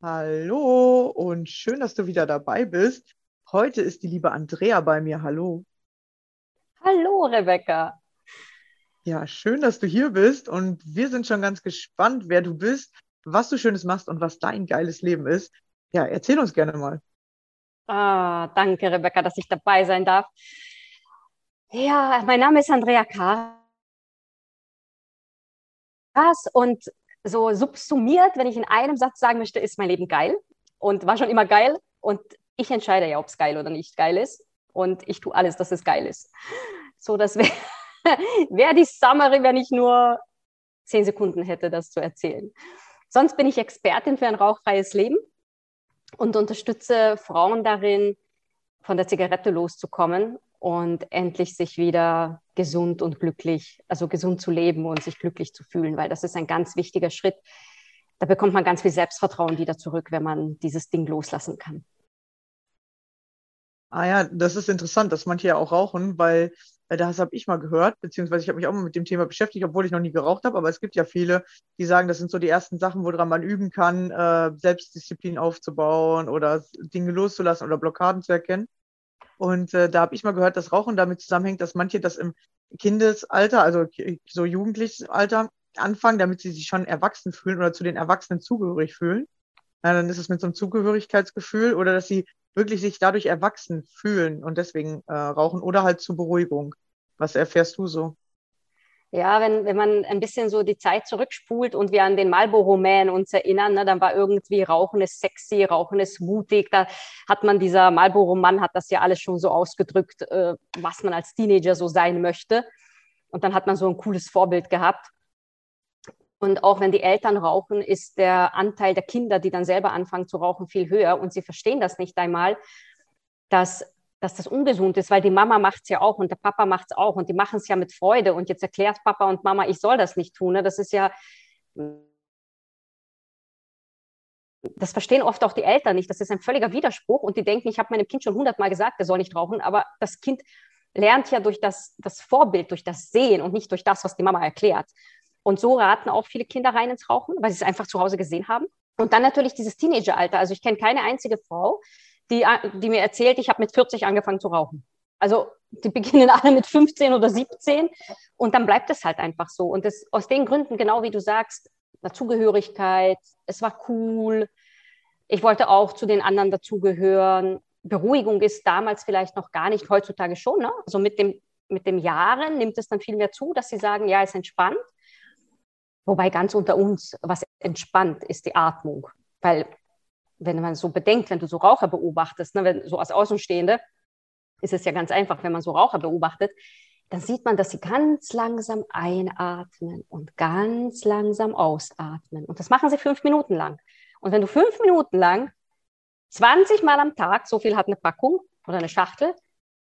Hallo und schön, dass du wieder dabei bist. Heute ist die liebe Andrea bei mir. Hallo. Hallo, Rebecca. Ja, schön, dass du hier bist und wir sind schon ganz gespannt, wer du bist, was du Schönes machst und was dein geiles Leben ist. Ja, erzähl uns gerne mal. Ah, danke, Rebecca, dass ich dabei sein darf. Ja, mein Name ist Andrea Karas und so subsumiert, wenn ich in einem Satz sagen möchte, ist mein Leben geil und war schon immer geil und ich entscheide ja, ob es geil oder nicht geil ist und ich tue alles, dass es geil ist. So, das wäre wär die Summary, wenn ich nur zehn Sekunden hätte, das zu erzählen. Sonst bin ich Expertin für ein rauchfreies Leben und unterstütze Frauen darin, von der Zigarette loszukommen und endlich sich wieder gesund und glücklich, also gesund zu leben und sich glücklich zu fühlen, weil das ist ein ganz wichtiger Schritt. Da bekommt man ganz viel Selbstvertrauen wieder zurück, wenn man dieses Ding loslassen kann. Ah ja, das ist interessant, dass manche ja auch rauchen, weil äh, das habe ich mal gehört, beziehungsweise ich habe mich auch mal mit dem Thema beschäftigt, obwohl ich noch nie geraucht habe, aber es gibt ja viele, die sagen, das sind so die ersten Sachen, woran man üben kann, äh, Selbstdisziplin aufzubauen oder Dinge loszulassen oder Blockaden zu erkennen. Und äh, da habe ich mal gehört, dass Rauchen damit zusammenhängt, dass manche das im Kindesalter, also so jugendliches Alter, anfangen, damit sie sich schon erwachsen fühlen oder zu den Erwachsenen zugehörig fühlen. Ja, dann ist es mit so einem Zugehörigkeitsgefühl oder dass sie wirklich sich dadurch erwachsen fühlen und deswegen äh, rauchen oder halt zur Beruhigung. Was erfährst du so? Ja, wenn, wenn man ein bisschen so die Zeit zurückspult und wir an den Marlboro Man uns erinnern, ne, dann war irgendwie Rauchen ist sexy, Rauchen ist mutig. Da hat man, dieser Marlboro Mann hat das ja alles schon so ausgedrückt, äh, was man als Teenager so sein möchte. Und dann hat man so ein cooles Vorbild gehabt. Und auch wenn die Eltern rauchen, ist der Anteil der Kinder, die dann selber anfangen zu rauchen, viel höher. Und sie verstehen das nicht einmal, dass, dass das ungesund ist, weil die Mama macht es ja auch und der Papa macht es auch und die machen es ja mit Freude. Und jetzt erklärt Papa und Mama, ich soll das nicht tun. Ne? Das ist ja, das verstehen oft auch die Eltern nicht. Das ist ein völliger Widerspruch und die denken, ich habe meinem Kind schon hundertmal gesagt, er soll nicht rauchen, aber das Kind lernt ja durch das, das Vorbild, durch das Sehen und nicht durch das, was die Mama erklärt. Und so raten auch viele Kinder rein ins Rauchen, weil sie es einfach zu Hause gesehen haben. Und dann natürlich dieses Teenageralter. Also ich kenne keine einzige Frau, die, die mir erzählt, ich habe mit 40 angefangen zu rauchen. Also die beginnen alle mit 15 oder 17 und dann bleibt es halt einfach so. Und das, aus den Gründen, genau wie du sagst, Dazugehörigkeit, es war cool, ich wollte auch zu den anderen dazugehören. Beruhigung ist damals vielleicht noch gar nicht, heutzutage schon. Ne? Also mit dem, mit dem Jahren nimmt es dann viel mehr zu, dass sie sagen, ja, es entspannt. Wobei ganz unter uns, was entspannt, ist die Atmung. Weil wenn man so bedenkt, wenn du so Raucher beobachtest, ne, wenn, so als Außenstehende, ist es ja ganz einfach, wenn man so Raucher beobachtet, dann sieht man, dass sie ganz langsam einatmen und ganz langsam ausatmen. Und das machen sie fünf Minuten lang. Und wenn du fünf Minuten lang 20 Mal am Tag, so viel hat eine Packung oder eine Schachtel,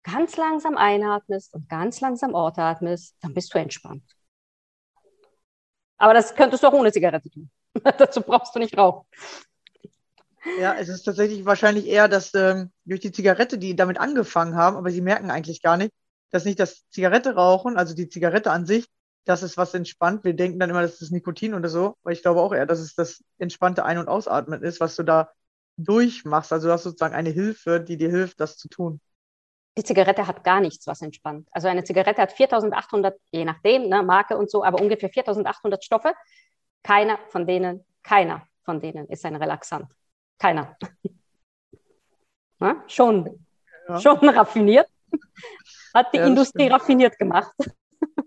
ganz langsam einatmest und ganz langsam ausatmest, dann bist du entspannt. Aber das könntest du auch ohne Zigarette tun. Dazu brauchst du nicht rauchen. Ja, es ist tatsächlich wahrscheinlich eher, dass ähm, durch die Zigarette, die damit angefangen haben, aber sie merken eigentlich gar nicht, dass nicht das Zigarette rauchen, also die Zigarette an sich, das ist was entspannt. Wir denken dann immer, das ist Nikotin oder so, aber ich glaube auch eher, dass es das entspannte Ein- und Ausatmen ist, was du da durchmachst. Also du hast sozusagen eine Hilfe, die dir hilft, das zu tun. Die Zigarette hat gar nichts, was entspannt. Also eine Zigarette hat 4800, je nachdem, ne, Marke und so, aber ungefähr 4800 Stoffe. Keiner von denen, keiner von denen ist ein Relaxant. Keiner. Na, schon, Ja. schon raffiniert. Hat die Ja, Industrie stimmt. raffiniert gemacht.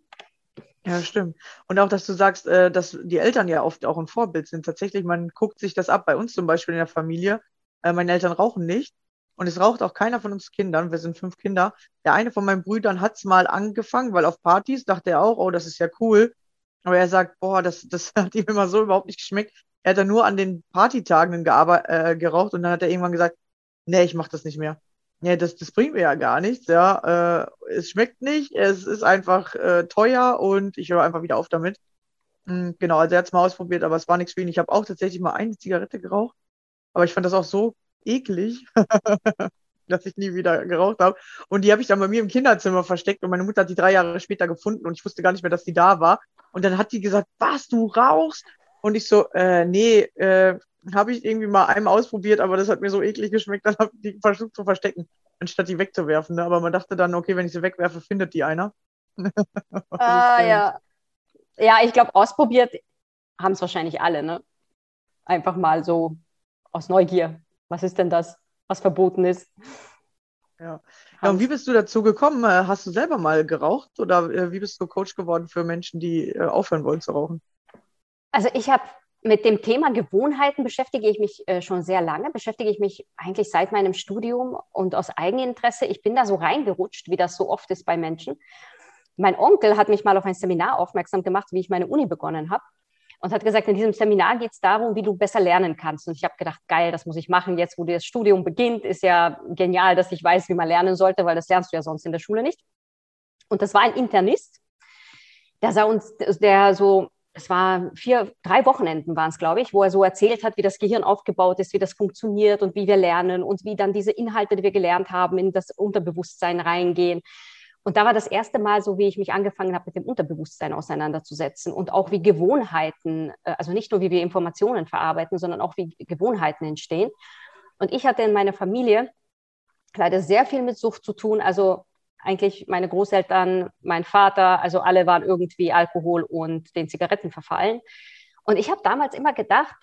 Ja, stimmt. Und auch, dass du sagst, äh, dass die Eltern ja oft auch ein Vorbild sind. Tatsächlich, man guckt sich das ab. Bei uns zum Beispiel in der Familie. Äh, meine Eltern rauchen nicht. Und es raucht auch keiner von uns Kindern. Wir sind fünf Kinder. Der eine von meinen Brüdern hat es mal angefangen, weil auf Partys dachte er auch, oh, das ist ja cool. Aber er sagt, boah, das, das hat ihm immer so überhaupt nicht geschmeckt. Er hat dann nur an den Partytagen äh, geraucht und dann hat er irgendwann gesagt, nee, ich mach das nicht mehr. Nee, das, das bringt mir ja gar nichts, ja. Äh, es schmeckt nicht, es ist einfach äh, teuer und ich höre einfach wieder auf damit. Mm, genau, also er hat es mal ausprobiert, aber es war nichts für ihn. Ich habe auch tatsächlich mal eine Zigarette geraucht, aber ich fand das auch so eklig, dass ich nie wieder geraucht habe. Und die habe ich dann bei mir im Kinderzimmer versteckt und meine Mutter hat die drei Jahre später gefunden und ich wusste gar nicht mehr, dass die da war. Und dann hat die gesagt, was, du rauchst? Und ich so, äh, nee, äh, habe ich irgendwie mal einmal ausprobiert, aber das hat mir so eklig geschmeckt, dann habe ich die versucht zu verstecken, anstatt die wegzuwerfen. Ne? Aber man dachte dann, okay, wenn ich sie wegwerfe, findet die einer. Ah, ja. Ja, ich glaube, ausprobiert haben es wahrscheinlich alle, ne? Einfach mal so aus Neugier. Was ist denn das, was verboten ist? Ja. Ja, und wie bist du dazu gekommen? Äh, Hast du selber mal geraucht oder äh, wie bist du Coach geworden für Menschen, die äh, aufhören wollen zu rauchen? Also ich habe mit dem Thema Gewohnheiten beschäftige ich mich äh, schon sehr lange, beschäftige ich mich eigentlich seit meinem Studium und aus Eigeninteresse. Ich bin da so reingerutscht, wie das so oft ist bei Menschen. Mein Onkel hat mich mal auf ein Seminar aufmerksam gemacht, wie ich meine Uni begonnen habe. Und hat gesagt, in diesem Seminar geht es darum, wie du besser lernen kannst. Und ich habe gedacht, geil, das muss ich machen. Jetzt, wo das Studium beginnt, ist ja genial, dass ich weiß, wie man lernen sollte, weil das lernst du ja sonst in der Schule nicht. Und das war ein Internist, der sah uns, der so es war vier, drei Wochenenden waren es, glaube ich, wo er so erzählt hat, wie das Gehirn aufgebaut ist, wie das funktioniert und wie wir lernen und wie dann diese Inhalte, die wir gelernt haben, in das Unterbewusstsein reingehen. Und da war das erste Mal so, wie ich mich angefangen habe, mit dem Unterbewusstsein auseinanderzusetzen und auch wie Gewohnheiten, äh, also nicht nur wie wir Informationen verarbeiten, sondern auch wie Gewohnheiten entstehen. Und ich hatte in meiner Familie leider sehr viel mit Sucht zu tun. Also eigentlich meine Großeltern, mein Vater, also alle waren irgendwie Alkohol und den Zigaretten verfallen. Und ich habe damals immer gedacht,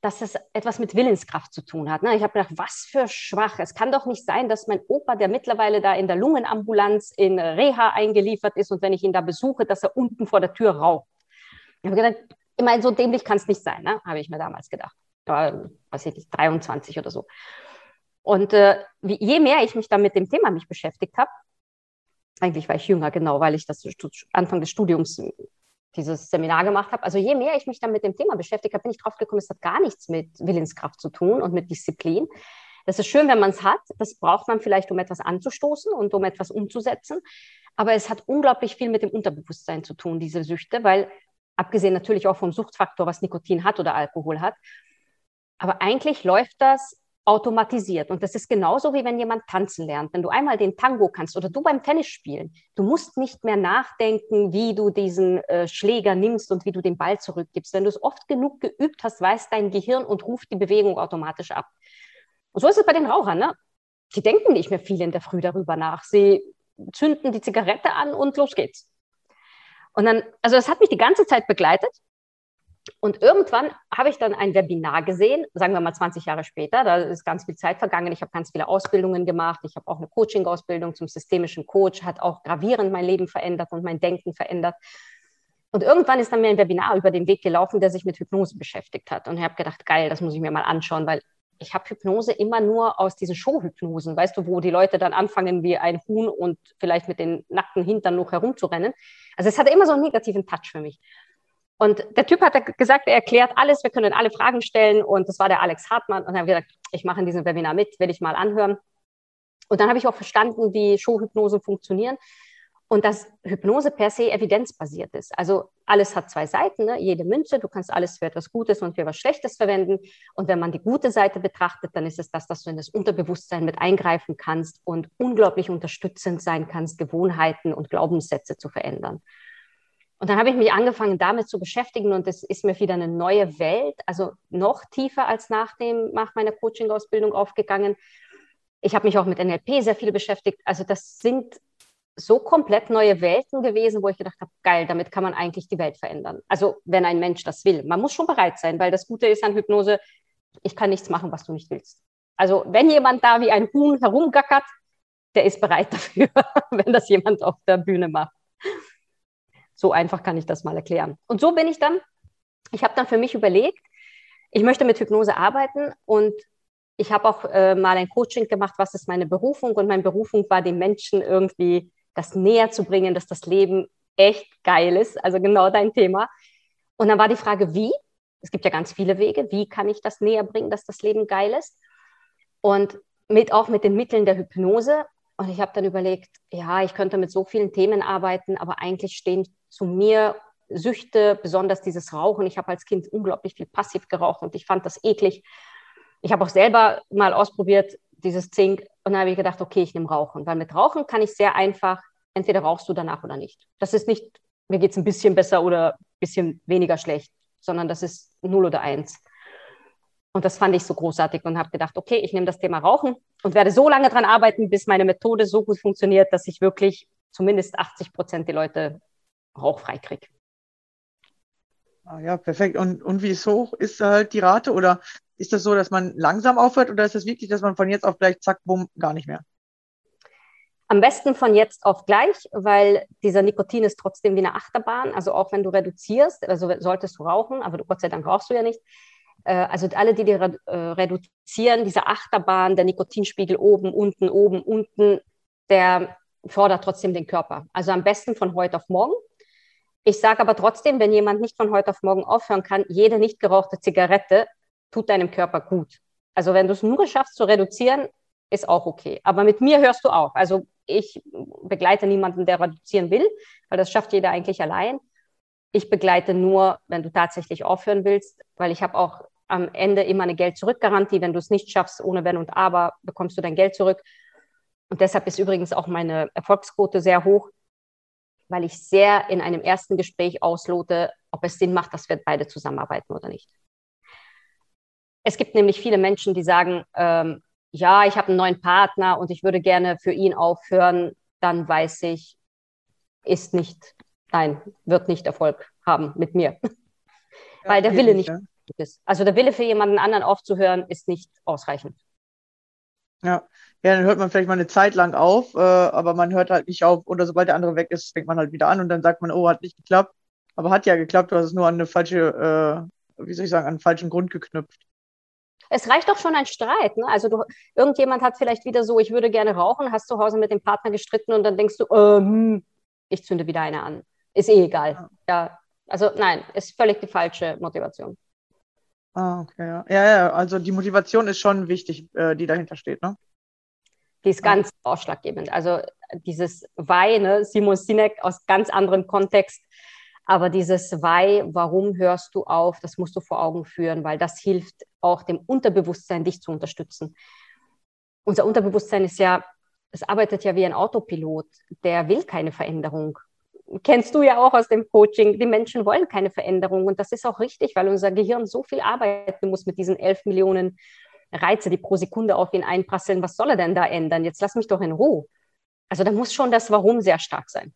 dass es etwas mit Willenskraft zu tun hat. Ne? Ich habe gedacht, was für schwach. Es kann doch nicht sein, dass mein Opa, der mittlerweile da in der Lungenambulanz in Reha eingeliefert ist und wenn ich ihn da besuche, dass er unten vor der Tür raucht. Ich habe gedacht, ich meine, so dämlich kann es nicht sein, ne? habe ich mir damals gedacht. Da war, weiß ich nicht, 23 oder so. Und äh, je mehr ich mich dann mit dem Thema mich beschäftigt habe, eigentlich war ich jünger, genau, weil ich das Anfang des Studiums dieses Seminar gemacht habe. Also je mehr ich mich dann mit dem Thema beschäftigt habe, bin ich drauf gekommen, es hat gar nichts mit Willenskraft zu tun und mit Disziplin. Das ist schön, wenn man es hat. Das braucht man vielleicht, um etwas anzustoßen und um etwas umzusetzen. Aber es hat unglaublich viel mit dem Unterbewusstsein zu tun, diese Süchte, weil abgesehen natürlich auch vom Suchtfaktor, was Nikotin hat oder Alkohol hat. Aber eigentlich läuft das automatisiert. Und das ist genauso wie wenn jemand tanzen lernt. Wenn du einmal den Tango kannst oder du beim Tennis spielen, du musst nicht mehr nachdenken, wie du diesen äh, Schläger nimmst und wie du den Ball zurückgibst. Wenn du es oft genug geübt hast, weiß dein Gehirn und ruft die Bewegung automatisch ab. Und so ist es bei den Rauchern. Ne? Die denken nicht mehr viel in der Früh darüber nach. Sie zünden die Zigarette an und los geht's. Und dann, also das hat mich die ganze Zeit begleitet. Und irgendwann habe ich dann ein Webinar gesehen, sagen wir mal 20 Jahre später, da ist ganz viel Zeit vergangen. Ich habe ganz viele Ausbildungen gemacht. Ich habe auch eine Coaching-Ausbildung zum systemischen Coach, hat auch gravierend mein Leben verändert und mein Denken verändert. Und irgendwann ist dann mir ein Webinar über den Weg gelaufen, der sich mit Hypnose beschäftigt hat. Und ich habe gedacht, geil, das muss ich mir mal anschauen, weil ich habe Hypnose immer nur aus diesen Showhypnosen, weißt du, wo die Leute dann anfangen wie ein Huhn und vielleicht mit den nackten Hintern noch herumzurennen. Also es hatte immer so einen negativen Touch für mich. Und der Typ hat gesagt, er erklärt alles, wir können alle Fragen stellen. Und das war der Alex Hartmann. Und er hat gesagt, ich mache in diesem Webinar mit, will ich mal anhören. Und dann habe ich auch verstanden, wie Showhypnosen funktionieren und dass Hypnose per se evidenzbasiert ist. Also alles hat zwei Seiten, ne? jede Münze, du kannst alles für etwas Gutes und für etwas Schlechtes verwenden. Und wenn man die gute Seite betrachtet, dann ist es das, dass du in das Unterbewusstsein mit eingreifen kannst und unglaublich unterstützend sein kannst, Gewohnheiten und Glaubenssätze zu verändern. Und dann habe ich mich angefangen, damit zu beschäftigen und es ist mir wieder eine neue Welt, also noch tiefer als nach, dem, nach meiner Coaching-Ausbildung aufgegangen. Ich habe mich auch mit NLP sehr viel beschäftigt. Also das sind so komplett neue Welten gewesen, wo ich gedacht habe, geil, damit kann man eigentlich die Welt verändern. Also wenn ein Mensch das will. Man muss schon bereit sein, weil das Gute ist an Hypnose, ich kann nichts machen, was du nicht willst. Also wenn jemand da wie ein Huhn herumgackert, der ist bereit dafür, wenn das jemand auf der Bühne macht. So einfach kann ich das mal erklären. Und so bin ich dann, ich habe dann für mich überlegt, ich möchte mit Hypnose arbeiten und ich habe auch äh, mal ein Coaching gemacht, was ist meine Berufung? Und meine Berufung war, den Menschen irgendwie das näher zu bringen, dass das Leben echt geil ist. Also genau dein Thema. Und dann war die Frage, wie? Es gibt ja ganz viele Wege. Wie kann ich das näher bringen, dass das Leben geil ist? Und mit, auch mit den Mitteln der Hypnose. Und ich habe dann überlegt, ja, ich könnte mit so vielen Themen arbeiten, aber eigentlich stehen zu mir Süchte, besonders dieses Rauchen. Ich habe als Kind unglaublich viel passiv geraucht und ich fand das eklig. Ich habe auch selber mal ausprobiert, dieses Zink. Und dann habe ich gedacht, okay, ich nehme Rauchen, weil mit Rauchen kann ich sehr einfach, entweder rauchst du danach oder nicht. Das ist nicht, mir geht es ein bisschen besser oder ein bisschen weniger schlecht, sondern das ist null oder eins. Und das fand ich so großartig und habe gedacht, okay, ich nehme das Thema Rauchen und werde so lange daran arbeiten, bis meine Methode so gut funktioniert, dass ich wirklich zumindest 80 Prozent die Leute rauchfrei kriege. Ah, ja, perfekt. Und, und wie ist hoch ist halt die Rate? Oder ist das so, dass man langsam aufhört oder ist das wirklich, dass man von jetzt auf gleich, zack, bumm, gar nicht mehr? Am besten von jetzt auf gleich, weil dieser Nikotin ist trotzdem wie eine Achterbahn. Also auch wenn du reduzierst, also solltest du rauchen, aber Gott sei Dank rauchst du ja nicht. Äh, also alle, die, die äh, reduzieren, diese Achterbahn, der Nikotinspiegel oben, unten, oben, unten, der fordert trotzdem den Körper. Also am besten von heute auf morgen. Ich sage aber trotzdem, wenn jemand nicht von heute auf morgen aufhören kann, jede nicht gerauchte Zigarette tut deinem Körper gut. Also wenn du es nur schaffst zu reduzieren, ist auch okay. Aber mit mir hörst du auf. Also ich begleite niemanden, der reduzieren will, weil das schafft jeder eigentlich allein. Ich begleite nur, wenn du tatsächlich aufhören willst, weil ich habe auch am Ende immer eine Geld-Zurück-Garantie. Wenn du es nicht schaffst, ohne Wenn und Aber, bekommst du dein Geld zurück. Und deshalb ist übrigens auch meine Erfolgsquote sehr hoch, weil ich sehr in einem ersten Gespräch auslote, ob es Sinn macht, dass wir beide zusammenarbeiten oder nicht. Es gibt nämlich viele Menschen, die sagen, ähm, ja, ich habe einen neuen Partner und ich würde gerne für ihn aufhören, dann weiß ich, ist nicht, nein, wird nicht Erfolg haben mit mir. Ja, Weil der Wille nicht ja. ist. Also der Wille für jemanden anderen aufzuhören, ist nicht ausreichend. Ja. ja, dann hört man vielleicht mal eine Zeit lang auf, äh, aber man hört halt nicht auf oder sobald der andere weg ist, fängt man halt wieder an und dann sagt man, oh, hat nicht geklappt. Aber hat ja geklappt, du hast es nur an eine falsche, äh, wie soll ich sagen, an einen falschen Grund geknüpft. Es reicht doch schon ein Streit. Ne? Also du, irgendjemand hat vielleicht wieder so, ich würde gerne rauchen, hast zu Hause mit dem Partner gestritten und dann denkst du, ähm, ich zünde wieder eine an. Ist eh egal. Ja. ja. Also nein, ist völlig die falsche Motivation. Ah, okay, ja. Ja, ja, also die Motivation ist schon wichtig, äh, die dahinter steht, ne? Die ist ganz ja. ausschlaggebend. Also dieses Why, ne, Simon Sinek aus ganz anderem Kontext. Aber dieses Why, warum hörst du auf, das musst du vor Augen führen, weil das hilft auch dem Unterbewusstsein, dich zu unterstützen. Unser Unterbewusstsein ist ja, es arbeitet ja wie ein Autopilot, der will keine Veränderung. Kennst du ja auch aus dem Coaching, die Menschen wollen keine Veränderung und das ist auch richtig, weil unser Gehirn so viel arbeiten muss mit diesen elf Millionen Reize, die pro Sekunde auf ihn einprasseln. Was soll er denn da ändern? Jetzt lass mich doch in Ruhe. Also da muss schon das Warum sehr stark sein.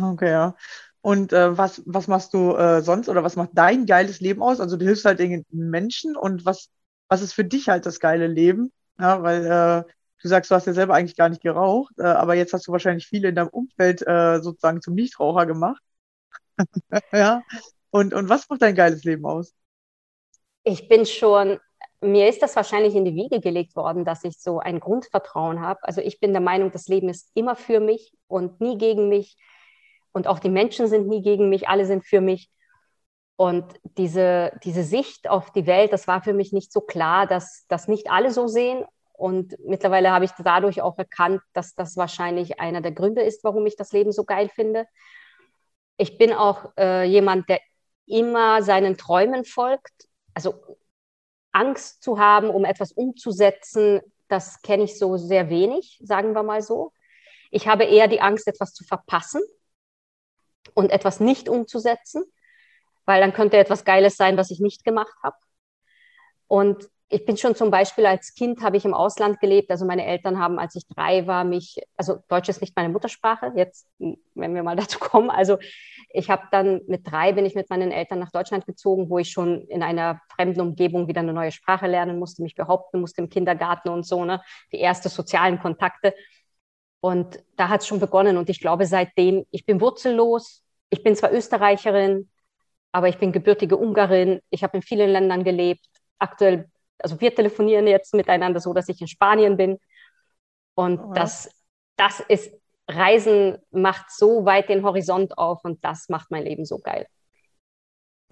Okay, ja. Und äh, was, was machst du äh, sonst oder was macht dein geiles Leben aus? Also du hilfst halt den Menschen und was, was ist für dich halt das geile Leben? Ja, weil äh, du sagst, du hast ja selber eigentlich gar nicht geraucht, äh, aber jetzt hast du wahrscheinlich viele in deinem Umfeld äh, sozusagen zum Nichtraucher gemacht. ja. Und, und was macht dein geiles Leben aus? Ich bin schon, mir ist das wahrscheinlich in die Wiege gelegt worden, dass ich so ein Grundvertrauen habe. Also ich bin der Meinung, das Leben ist immer für mich und nie gegen mich und auch die Menschen sind nie gegen mich, alle sind für mich. Und diese, diese Sicht auf die Welt, das war für mich nicht so klar, dass das nicht alle so sehen. Und mittlerweile habe ich dadurch auch erkannt, dass das wahrscheinlich einer der Gründe ist, warum ich das Leben so geil finde. Ich bin auch äh, jemand, der immer seinen Träumen folgt. Also Angst zu haben, um etwas umzusetzen, das kenne ich so sehr wenig, sagen wir mal so. Ich habe eher die Angst, etwas zu verpassen und etwas nicht umzusetzen, weil dann könnte etwas Geiles sein, was ich nicht gemacht habe. Und ich bin schon zum Beispiel als Kind habe ich im Ausland gelebt. Also meine Eltern haben, als ich drei war, mich, also Deutsch ist nicht meine Muttersprache. Jetzt, wenn wir mal dazu kommen. Also ich habe dann mit drei bin ich mit meinen Eltern nach Deutschland gezogen, wo ich schon in einer fremden Umgebung wieder eine neue Sprache lernen musste, mich behaupten musste im Kindergarten und so, ne? Die ersten sozialen Kontakte. Und da hat es schon begonnen. Und ich glaube, seitdem, ich bin wurzellos. Ich bin zwar Österreicherin, aber ich bin gebürtige Ungarin. Ich habe in vielen Ländern gelebt. Aktuell, also wir telefonieren jetzt miteinander so, dass ich in Spanien bin. Und oh, das, das ist, Reisen macht so weit den Horizont auf und das macht mein Leben so geil.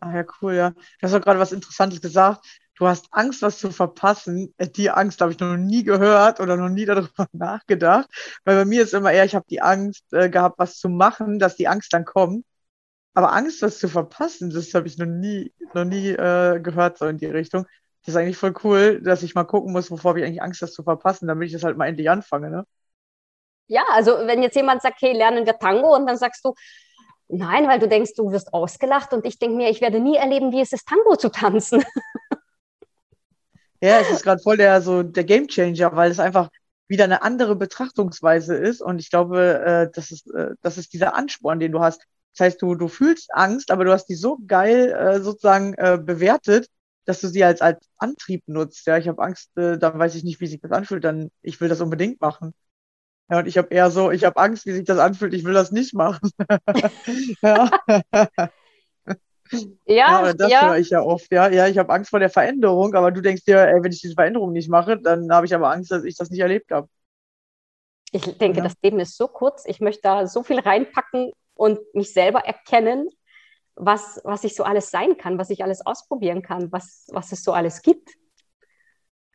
Ah ja, cool, ja. Du hast auch gerade was Interessantes gesagt du hast Angst, was zu verpassen. Äh, die Angst habe ich noch nie gehört oder noch nie darüber nachgedacht. Weil bei mir ist immer eher, ich habe die Angst äh, gehabt, was zu machen, dass die Angst dann kommt. Aber Angst, was zu verpassen, das habe ich noch nie, noch nie äh, gehört, so in die Richtung. Das ist eigentlich voll cool, dass ich mal gucken muss, wovor ich eigentlich Angst, das zu verpassen, damit ich das halt mal endlich anfange, ne? Ja, also wenn jetzt jemand sagt, hey, lernen wir Tango und dann sagst du, nein, weil du denkst, du wirst ausgelacht und ich denke mir, ich werde nie erleben, wie es ist, Tango zu tanzen. Ja, es ist gerade voll der so der Game Changer, weil es einfach wieder eine andere Betrachtungsweise ist. Und ich glaube, äh, das ist, äh, das ist dieser Ansporn, den du hast. Das heißt, du, du fühlst Angst, aber du hast die so geil äh, sozusagen bewertet, dass du sie als, als Antrieb nutzt. Ja, ich habe Angst, äh, dann weiß ich nicht, wie sich das anfühlt, dann ich will das unbedingt machen. Ja, und ich habe eher so, ich habe Angst, wie sich das anfühlt, ich will das nicht machen. ja. Ja, ja das ja. höre ich ja oft. Ja, ja ich habe Angst vor der Veränderung, aber du denkst dir, ey, wenn ich diese Veränderung nicht mache, dann habe ich aber Angst, dass ich das nicht erlebt habe. Ich denke, ja. das Leben ist so kurz. Ich möchte da so viel reinpacken und mich selber erkennen, was, was ich so alles sein kann, was ich alles ausprobieren kann, was, was es so alles gibt.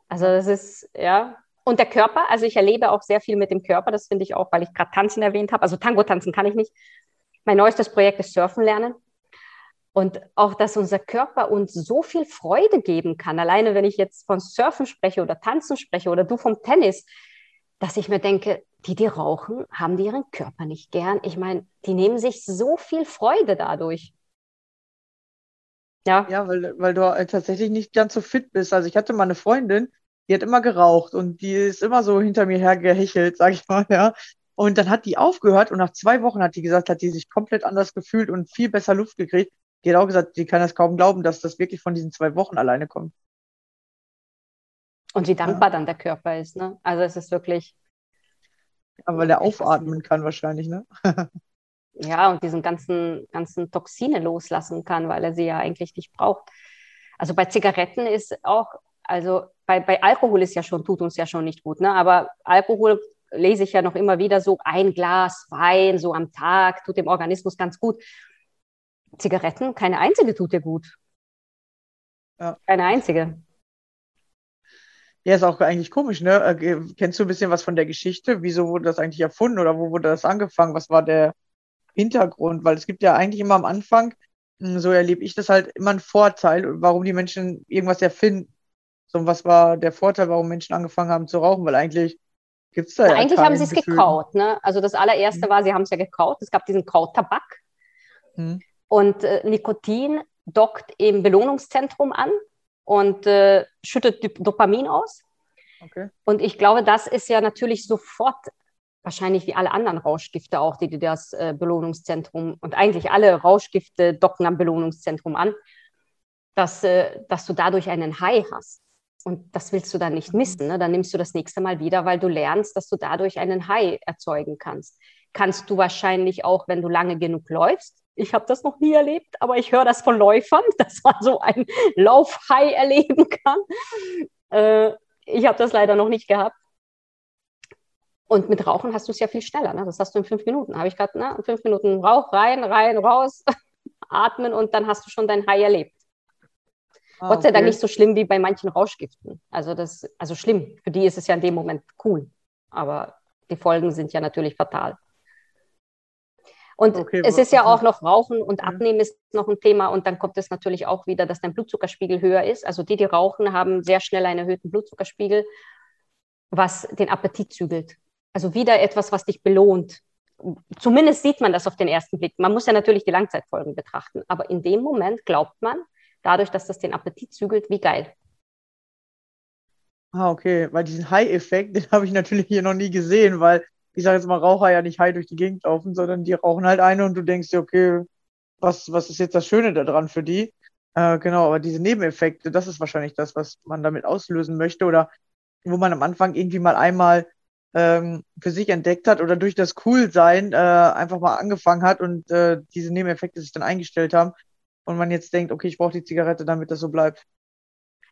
Also das ist, ja. Und der Körper, also ich erlebe auch sehr viel mit dem Körper, das finde ich auch, weil ich gerade Tanzen erwähnt habe. Also Tango tanzen kann ich nicht. Mein neuestes Projekt ist Surfen lernen. Und auch, dass unser Körper uns so viel Freude geben kann. Alleine, wenn ich jetzt von Surfen spreche oder Tanzen spreche oder du vom Tennis, dass ich mir denke, die, die rauchen, haben die ihren Körper nicht gern. Ich meine, die nehmen sich so viel Freude dadurch. Ja, ja weil, weil du äh, tatsächlich nicht ganz so fit bist. Also ich hatte mal eine Freundin, die hat immer geraucht und die ist immer so hinter mir hergehechelt, sag ich mal, ja. Und dann hat die aufgehört und nach zwei Wochen hat die gesagt, hat die sich komplett anders gefühlt und viel besser Luft gekriegt die hat auch gesagt, sie kann das kaum glauben, dass das wirklich von diesen zwei Wochen alleine kommt. Und wie dankbar ja. dann der Körper ist, ne? Also es ist wirklich. Aber weil er aufatmen kann wahrscheinlich, ne? ja, und diesen ganzen, ganzen Toxine loslassen kann, weil er sie ja eigentlich nicht braucht. Also bei Zigaretten ist auch, also bei, bei Alkohol ist ja schon, tut uns ja schon nicht gut, ne? Aber Alkohol lese ich ja noch immer wieder so, ein Glas Wein so am Tag tut dem Organismus ganz gut. Zigaretten, keine einzige tut dir gut. Ja. Keine einzige. Ja, ist auch eigentlich komisch, ne? Äh, kennst du ein bisschen was von der Geschichte? Wieso wurde das eigentlich erfunden oder wo wurde das angefangen? Was war der, Hintergrund? Weil es gibt ja eigentlich immer am Anfang, mh, so erlebe ich das halt, immer einen Vorteil, warum die Menschen irgendwas erfinden. So, was war der Vorteil, warum Menschen angefangen haben zu rauchen? Weil eigentlich gibt es da ja Eigentlich haben sie es gekaut. Ne? Also das allererste Mhm. war, sie haben es ja gekaut. Es gab diesen Kautabak. Hm. Und äh, Nikotin dockt im Belohnungszentrum an und äh, schüttet Dop- Dopamin aus. Okay. Und ich glaube, das ist ja natürlich sofort, wahrscheinlich wie alle anderen Rauschgifte auch, die, die das äh, Belohnungszentrum und eigentlich alle Rauschgifte docken am Belohnungszentrum an, dass, äh, dass du dadurch einen High hast. Und das willst du dann nicht missen. Ne? Dann nimmst du das nächste Mal wieder, weil du lernst, dass du dadurch einen High erzeugen kannst. Kannst du wahrscheinlich auch, wenn du lange genug läufst. Ich habe das noch nie erlebt, aber ich höre das von Läufern, dass man so ein Laufhigh erleben kann. Äh, ich habe das leider noch nicht gehabt. Und mit Rauchen hast du es ja viel schneller. Ne? Das hast du in fünf Minuten. Habe ich gerade, ne? In fünf Minuten Rauch rein, rein, raus, atmen und dann hast du schon dein High erlebt. Ah, Gott sei Dank okay. nicht so schlimm wie bei manchen Rauschgiften. Also das, also schlimm. Für die ist es ja in dem Moment cool. Aber die Folgen sind ja natürlich fatal. Und Okay, es ist ja auch noch Rauchen und Ja. Abnehmen ist noch ein Thema. Und dann kommt es natürlich auch wieder, dass dein Blutzuckerspiegel höher ist. Also die, die rauchen, haben sehr schnell einen erhöhten Blutzuckerspiegel, was den Appetit zügelt. Also wieder etwas, was dich belohnt. Zumindest sieht man das auf den ersten Blick. Man muss ja natürlich die Langzeitfolgen betrachten. Aber in dem Moment glaubt man, dadurch, dass das den Appetit zügelt, wie geil. Ah, okay, weil diesen High-Effekt, den habe ich natürlich hier noch nie gesehen, weil ich sage jetzt mal, Raucher ja nicht high durch die Gegend laufen, sondern die rauchen halt eine und du denkst dir, okay, was, was ist jetzt das Schöne daran für die? Äh, genau, aber diese Nebeneffekte, das ist wahrscheinlich das, was man damit auslösen möchte oder wo man am Anfang irgendwie mal einmal ähm, für sich entdeckt hat oder durch das Coolsein äh, einfach mal angefangen hat und äh, diese Nebeneffekte sich dann eingestellt haben und man jetzt denkt, okay, ich brauche die Zigarette, damit das so bleibt.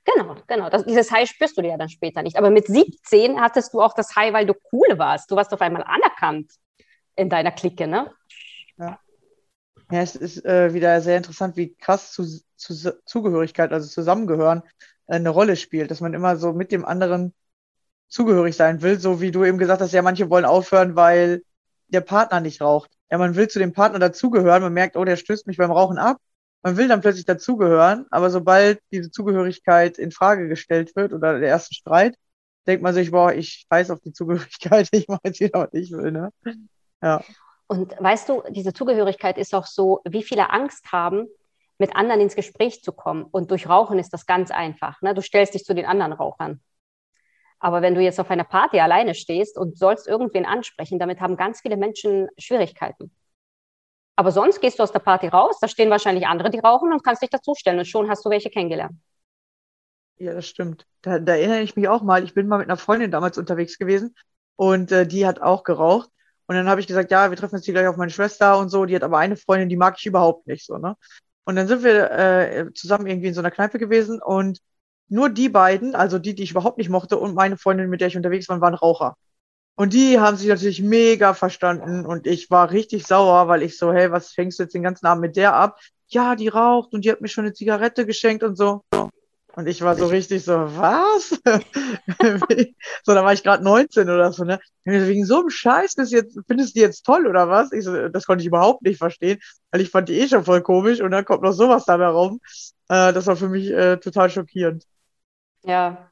Genau, genau. Das, dieses High spürst du dir ja dann später nicht. Aber mit 17 hattest du auch das High, weil du cool warst. Du warst auf einmal anerkannt in deiner Clique, ne? Ja, es ist äh, wieder sehr interessant, wie krass zu, zu, Zugehörigkeit, also Zusammengehören, äh, eine Rolle spielt, dass man immer so mit dem anderen zugehörig sein will, so wie du eben gesagt hast, ja, manche wollen aufhören, weil der Partner nicht raucht. Ja, man will zu dem Partner dazugehören, man merkt, oh, der stößt mich beim Rauchen ab. Man will dann plötzlich dazugehören, aber sobald diese Zugehörigkeit in Frage gestellt wird oder der erste Streit, denkt man sich, boah, ich scheiß auf die Zugehörigkeit, ich mache jetzt wieder, was ich will, ne? Ja. Und weißt du, diese Zugehörigkeit ist auch so, wie viele Angst haben, mit anderen ins Gespräch zu kommen. Und durch Rauchen ist das ganz einfach. Ne? Du stellst dich zu den anderen Rauchern. Aber wenn du jetzt auf einer Party alleine stehst und sollst irgendwen ansprechen, damit haben ganz viele Menschen Schwierigkeiten. Aber sonst gehst du aus der Party raus, da stehen wahrscheinlich andere, die rauchen und kannst dich dazustellen und schon hast du welche kennengelernt. Ja, das stimmt. Da, da erinnere ich mich auch mal. Ich bin mal mit einer Freundin damals unterwegs gewesen und äh, die hat auch geraucht. Und dann habe ich gesagt, ja, wir treffen uns hier gleich auf meine Schwester und so. Die hat aber eine Freundin, die mag ich überhaupt nicht so, ne? Und dann sind wir äh, zusammen irgendwie in so einer Kneipe gewesen und nur die beiden, also die, die ich überhaupt nicht mochte und meine Freundin, mit der ich unterwegs war, waren Raucher. Und die haben sich natürlich mega verstanden und ich war richtig sauer, weil ich so, hey, was fängst du jetzt den ganzen Abend mit der ab? Ja, die raucht und die hat mir schon eine Zigarette geschenkt und so. Und ich war so richtig so, was? so, da war ich gerade 19 oder so, ne? Wegen so einem Scheiß bist du jetzt, findest du die jetzt toll oder was? Ich so, das konnte ich überhaupt nicht verstehen, weil ich fand die eh schon voll komisch und dann kommt noch sowas dabei rum. Äh, das war für mich äh, total schockierend. Ja.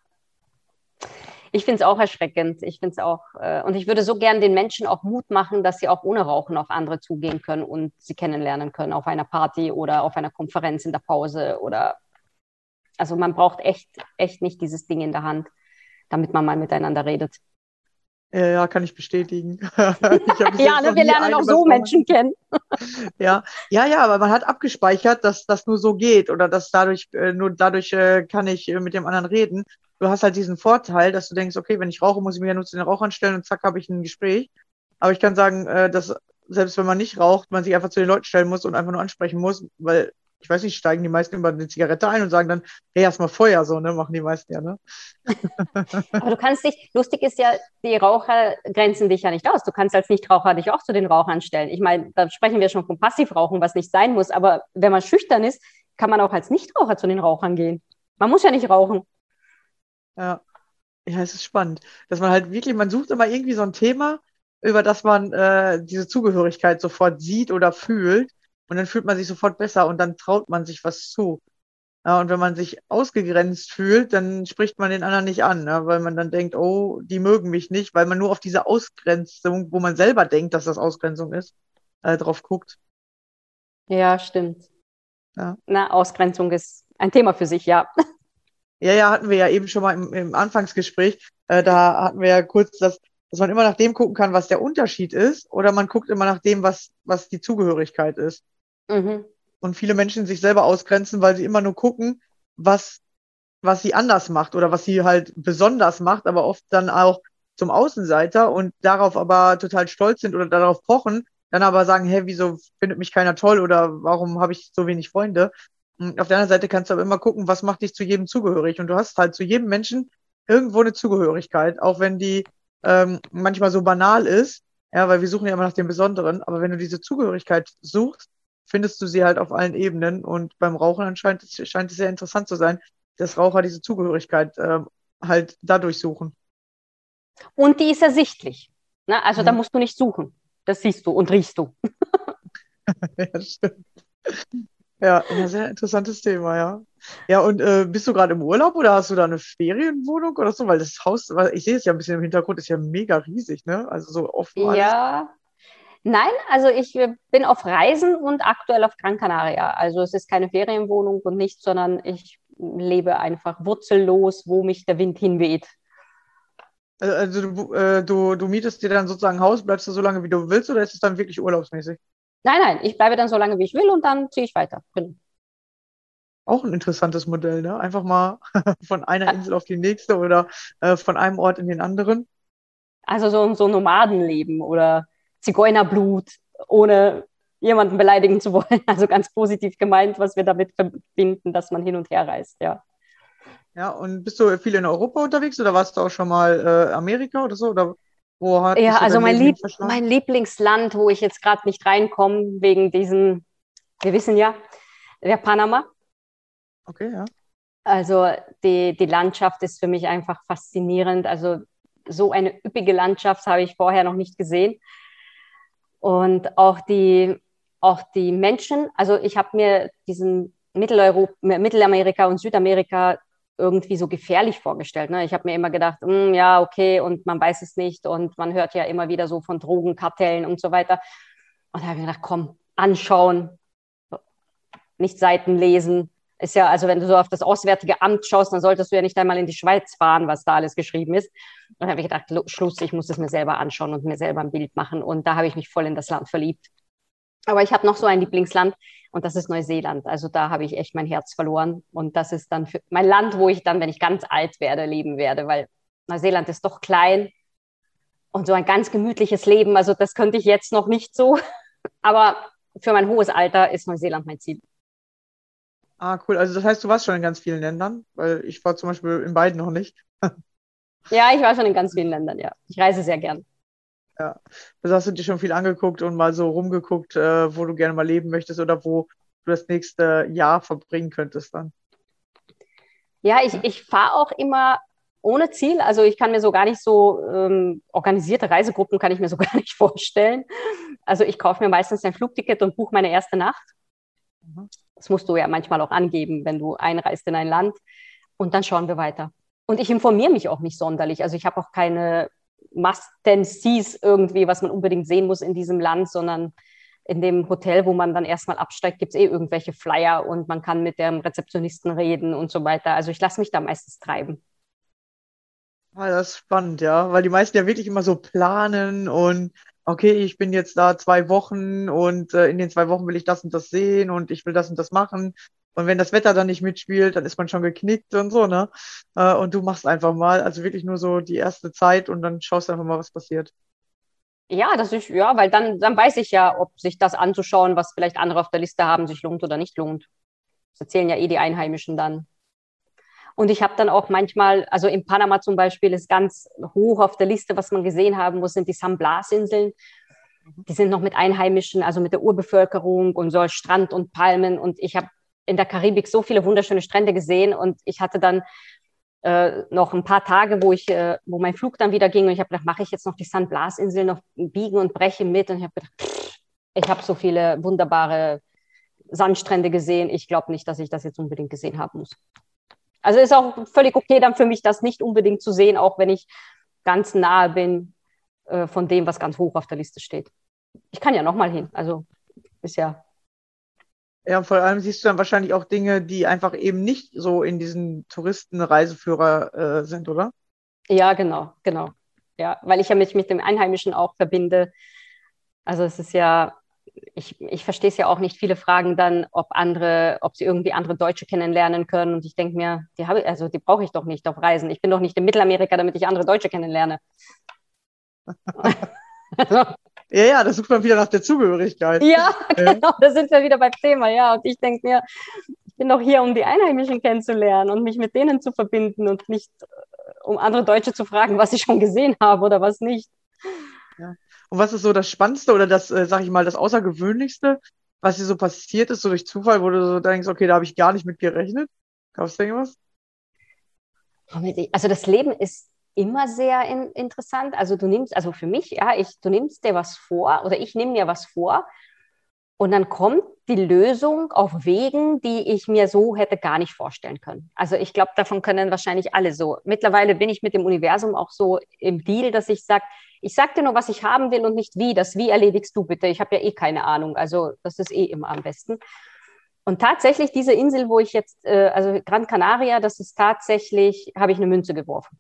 Ich finde es auch erschreckend. Ich finde es auch, äh, und ich würde so gern den Menschen auch Mut machen, dass sie auch ohne Rauchen auf andere zugehen können und sie kennenlernen können auf einer Party oder auf einer Konferenz in der Pause oder also man braucht echt, echt nicht dieses Ding in der Hand, damit man mal miteinander redet. Ja, kann ich bestätigen. ich Ja, ne, wir lernen auch so Menschen kennen. Ja, ja, ja, aber man hat abgespeichert, dass das nur so geht oder dass dadurch, äh, nur dadurch äh, kann ich äh, mit dem anderen reden. Du hast halt diesen Vorteil, dass du denkst, okay, wenn ich rauche, muss ich mich ja nur zu den Rauchern stellen und zack, habe ich ein Gespräch. Aber ich kann sagen, dass selbst wenn man nicht raucht, man sich einfach zu den Leuten stellen muss und einfach nur ansprechen muss, weil, ich weiß nicht, steigen die meisten über eine Zigarette ein und sagen dann, hey, erstmal Feuer, so, ne, machen die meisten ja, ne? Aber du kannst dich, lustig ist ja, die Raucher grenzen dich ja nicht aus. Du kannst als Nichtraucher dich auch zu den Rauchern stellen. Ich meine, da sprechen wir schon vom Passivrauchen, was nicht sein muss. Aber wenn man schüchtern ist, kann man auch als Nichtraucher zu den Rauchern gehen. Man muss ja nicht rauchen. Ja. Ja, es ist spannend, dass man halt wirklich, man sucht immer irgendwie so ein Thema, über das man äh, diese Zugehörigkeit sofort sieht oder fühlt. Und dann fühlt man sich sofort besser und dann traut man sich was zu. Ja, und wenn man sich ausgegrenzt fühlt, dann spricht man den anderen nicht an, ne? weil man dann denkt, oh, die mögen mich nicht, weil man nur auf diese Ausgrenzung, wo man selber denkt, dass das Ausgrenzung ist, äh, drauf guckt. Ja, stimmt. Ja. Na, Ausgrenzung ist ein Thema für sich, ja. Ja, ja, hatten wir ja eben schon mal im, im Anfangsgespräch. Äh, da hatten wir ja kurz, dass, dass man immer nach dem gucken kann, was der Unterschied ist, oder man guckt immer nach dem, was, was die Zugehörigkeit ist. Mhm. Und viele Menschen sich selber ausgrenzen, weil sie immer nur gucken, was, was sie anders macht oder was sie halt besonders macht, aber oft dann auch zum Außenseiter und darauf aber total stolz sind oder darauf pochen, dann aber sagen, hey, wieso findet mich keiner toll oder warum habe ich so wenig Freunde? Und auf der anderen Seite kannst du aber immer gucken, was macht dich zu jedem zugehörig. Und du hast halt zu jedem Menschen irgendwo eine Zugehörigkeit, auch wenn die ähm, manchmal so banal ist, ja, weil wir suchen ja immer nach dem Besonderen. Aber wenn du diese Zugehörigkeit suchst, findest du sie halt auf allen Ebenen. Und beim Rauchen anscheinend scheint es sehr interessant zu sein, dass Raucher diese Zugehörigkeit ähm, halt dadurch suchen. Und die ist ersichtlich. Ne? Also da Mhm. musst du nicht suchen. Das siehst du und riechst du. ja, stimmt. Ja, ein sehr interessantes Thema, ja. Ja, und äh, bist du gerade im Urlaub oder hast du da eine Ferienwohnung oder so? Weil das Haus, weil ich sehe es ja ein bisschen im Hintergrund, ist ja mega riesig, ne? Also so offen. Ja. Nein, also ich äh, bin auf Reisen und aktuell auf Gran Canaria. Also es ist keine Ferienwohnung und nichts, sondern ich lebe einfach wurzellos, wo mich der Wind hinweht. Äh, Also du, äh, du, du mietest dir dann sozusagen ein Haus, bleibst du so lange, wie du willst, oder ist es dann wirklich urlaubsmäßig? Nein, nein, ich bleibe dann so lange, wie ich will und dann ziehe ich weiter. Genau. Auch ein interessantes Modell, ne? Einfach mal von einer Insel auf die nächste oder äh, von einem Ort in den anderen. Also so, so Nomadenleben oder Zigeunerblut, ohne jemanden beleidigen zu wollen. Also ganz positiv gemeint, was wir damit verbinden, dass man hin und her reist, ja. Ja, und bist du viel in Europa unterwegs oder warst du auch schon mal äh, Amerika oder so? Oder wo hat Ja, so also mein, Lieb mein Lieblingsland, wo ich jetzt gerade nicht reinkomme, wegen diesen, wir wissen ja, der Panama. Okay, ja. Also die, die Landschaft ist für mich einfach faszinierend. Also so eine üppige Landschaft habe ich vorher noch nicht gesehen. Und auch die, auch die Menschen, also ich habe mir diesen Mitteleuropa, Mittelamerika und Südamerika irgendwie so gefährlich vorgestellt. Ne? Ich habe mir immer gedacht, "Hm, ja, okay, und man weiß es nicht und man hört ja immer wieder so von Drogenkartellen und so weiter. Und da habe ich gedacht, komm, anschauen, nicht Seiten lesen. Ist ja, also wenn du so auf das Auswärtige Amt schaust, dann solltest du ja nicht einmal in die Schweiz fahren, was da alles geschrieben ist. Und da habe ich gedacht, Schluss, ich muss es mir selber anschauen und mir selber ein Bild machen. Und da habe ich mich voll in das Land verliebt. Aber ich habe noch so ein Lieblingsland und das ist Neuseeland. Also da habe ich echt mein Herz verloren. Und das ist dann mein Land, wo ich dann, wenn ich ganz alt werde, leben werde, weil Neuseeland ist doch klein und so ein ganz gemütliches Leben. Also das könnte ich jetzt noch nicht so. Aber für mein hohes Alter ist Neuseeland mein Ziel. Ah, cool. Also das heißt, du warst schon in ganz vielen Ländern, weil ich war zum Beispiel in beiden noch nicht. Ja, ich war schon in ganz vielen Ländern, ja. Ich reise sehr gern. Also hast du dir schon viel angeguckt und mal so rumgeguckt, äh, wo du gerne mal leben möchtest oder wo du das nächste Jahr verbringen könntest dann. Ja, ich, ich fahre auch immer ohne Ziel. Also ich kann mir so gar nicht so ähm, organisierte Reisegruppen kann ich mir so gar nicht vorstellen. Also ich kaufe mir meistens ein Flugticket und buche meine erste Nacht. Mhm. Das musst du ja manchmal auch angeben, wenn du einreist in ein Land. Und dann schauen wir weiter. Und ich informiere mich auch nicht sonderlich. Also ich habe auch keine Must-Sees irgendwie, was man unbedingt sehen muss in diesem Land, sondern in dem Hotel, wo man dann erstmal absteigt, gibt es eh irgendwelche Flyer und man kann mit dem Rezeptionisten reden und so weiter. Also ich lasse mich da meistens treiben. Ah, das ist spannend, ja, weil die meisten ja wirklich immer so planen und okay, ich bin jetzt da zwei Wochen und äh, in den zwei Wochen will ich das und das sehen und ich will das und das machen. Und wenn das Wetter dann nicht mitspielt, dann ist man schon geknickt und so, ne? Äh, und du machst einfach mal, also wirklich nur so die erste Zeit und dann schaust du einfach mal, was passiert. Ja, das ist, ja, weil dann, dann weiß ich ja, ob sich das anzuschauen, was vielleicht andere auf der Liste haben, sich lohnt oder nicht lohnt. Das erzählen ja eh die Einheimischen dann. Und ich habe dann auch manchmal, also in Panama zum Beispiel ist ganz hoch auf der Liste, was man gesehen haben muss, sind die San Blas-Inseln. Die sind noch mit Einheimischen, also mit der Urbevölkerung und so Strand und Palmen. Und ich habe in der Karibik so viele wunderschöne Strände gesehen und ich hatte dann äh, noch ein paar Tage, wo ich, äh, wo mein Flug dann wieder ging und ich habe gedacht, mache ich jetzt noch die San Blas Insel noch biegen und breche mit und ich habe gedacht, pff, ich habe so viele wunderbare Sandstrände gesehen. Ich glaube nicht, dass ich das jetzt unbedingt gesehen haben muss. Also ist auch völlig okay dann für mich, das nicht unbedingt zu sehen, auch wenn ich ganz nahe bin äh, von dem, was ganz hoch auf der Liste steht. Ich kann ja noch mal hin. Also ist ja Ja, vor allem siehst du dann wahrscheinlich auch Dinge, die einfach eben nicht so in diesen Touristen-Reiseführer äh, sind, oder? Ja, genau, genau. Ja, weil ich ja mich mit dem Einheimischen auch verbinde. Also es ist ja, ich, ich verstehe es ja auch nicht. Viele fragen dann, ob andere, ob sie irgendwie andere Deutsche kennenlernen können. Und ich denke mir, die habe also die brauche ich doch nicht auf Reisen. Ich bin doch nicht in Mittelamerika, damit ich andere Deutsche kennenlerne. also, Ja, ja, da sucht man wieder nach der Zugehörigkeit. ja, Ja. genau, da sind wir wieder beim Thema, ja. Und ich denke mir, ich bin doch hier, um die Einheimischen kennenzulernen und mich mit denen zu verbinden und nicht, äh, um andere Deutsche zu fragen, was ich schon gesehen habe oder was nicht. Und was ist so das Spannendste oder das, äh, sag ich mal, das Außergewöhnlichste, was dir so passiert ist, so durch Zufall, wo du so denkst, okay, da habe ich gar nicht mit gerechnet? Gab's da irgendwas? Also das Leben ist immer sehr in, interessant. Also du nimmst, also für mich, ja, ich, du nimmst dir was vor oder ich nehme mir was vor und dann kommt die Lösung auf Wegen, die ich mir so hätte gar nicht vorstellen können. Also ich glaube, davon können wahrscheinlich alle so. Mittlerweile bin ich mit dem Universum auch so im Deal, dass ich sage, ich sage dir nur, was ich haben will und nicht wie. Das Wie erledigst du bitte. Ich habe ja eh keine Ahnung. Also das ist eh immer am besten. Und tatsächlich diese Insel, wo ich jetzt, äh, also Gran Canaria, das ist tatsächlich, habe ich eine Münze geworfen.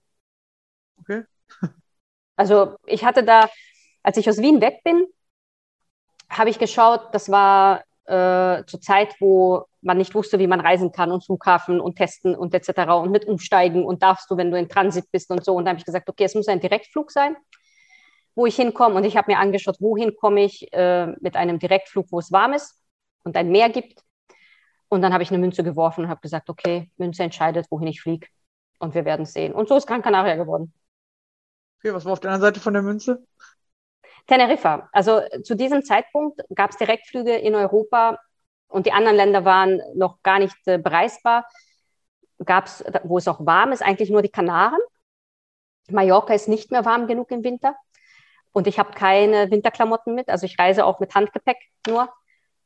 Okay. Also ich hatte da, als ich aus Wien weg bin, habe ich geschaut, das war äh, zur Zeit, wo man nicht wusste, wie man reisen kann und Flughafen und testen und etc. und mit umsteigen und darfst du, wenn du in Transit bist und so. Und da habe ich gesagt, okay, es muss ein Direktflug sein, wo ich hinkomme. Und ich habe mir angeschaut, wohin komme ich äh, mit einem Direktflug, wo es warm ist und ein Meer gibt. Und dann habe ich eine Münze geworfen und habe gesagt, okay, Münze entscheidet, wohin ich fliege. Und wir werden es sehen. Und so ist Gran Canaria geworden. Okay, was war auf der anderen Seite von der Münze? Teneriffa. Also zu diesem Zeitpunkt gab es Direktflüge in Europa und die anderen Länder waren noch gar nicht äh, bereisbar. Gab es, wo es auch warm ist, eigentlich nur die Kanaren. Mallorca ist nicht mehr warm genug im Winter. Und ich habe keine Winterklamotten mit. Also ich reise auch mit Handgepäck nur.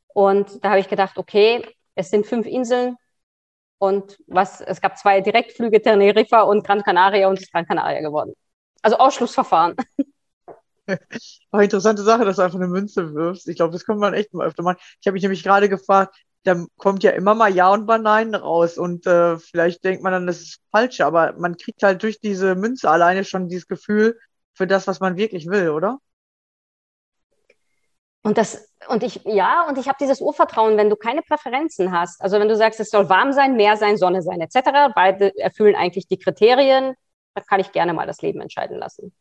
Und da habe ich gedacht, okay, es sind fünf Inseln. Und was, es gab zwei Direktflüge, Teneriffa und Gran Canaria und es ist Gran Canaria geworden. Also Ausschlussverfahren. Eine interessante Sache, dass du einfach eine Münze wirfst. Ich glaube, das kann man echt mal öfter machen. Ich habe mich nämlich gerade gefragt, da kommt ja immer mal Ja und mal Nein raus. Und äh, vielleicht denkt man dann, das ist falsch, aber man kriegt halt durch diese Münze alleine schon dieses Gefühl für das, was man wirklich will, oder? Und das, und ich, ja, und ich habe dieses Urvertrauen, wenn du keine Präferenzen hast. Also wenn du sagst, es soll warm sein, Meer sein, Sonne sein, etc., beide erfüllen eigentlich die Kriterien, da kann ich gerne mal das Leben entscheiden lassen.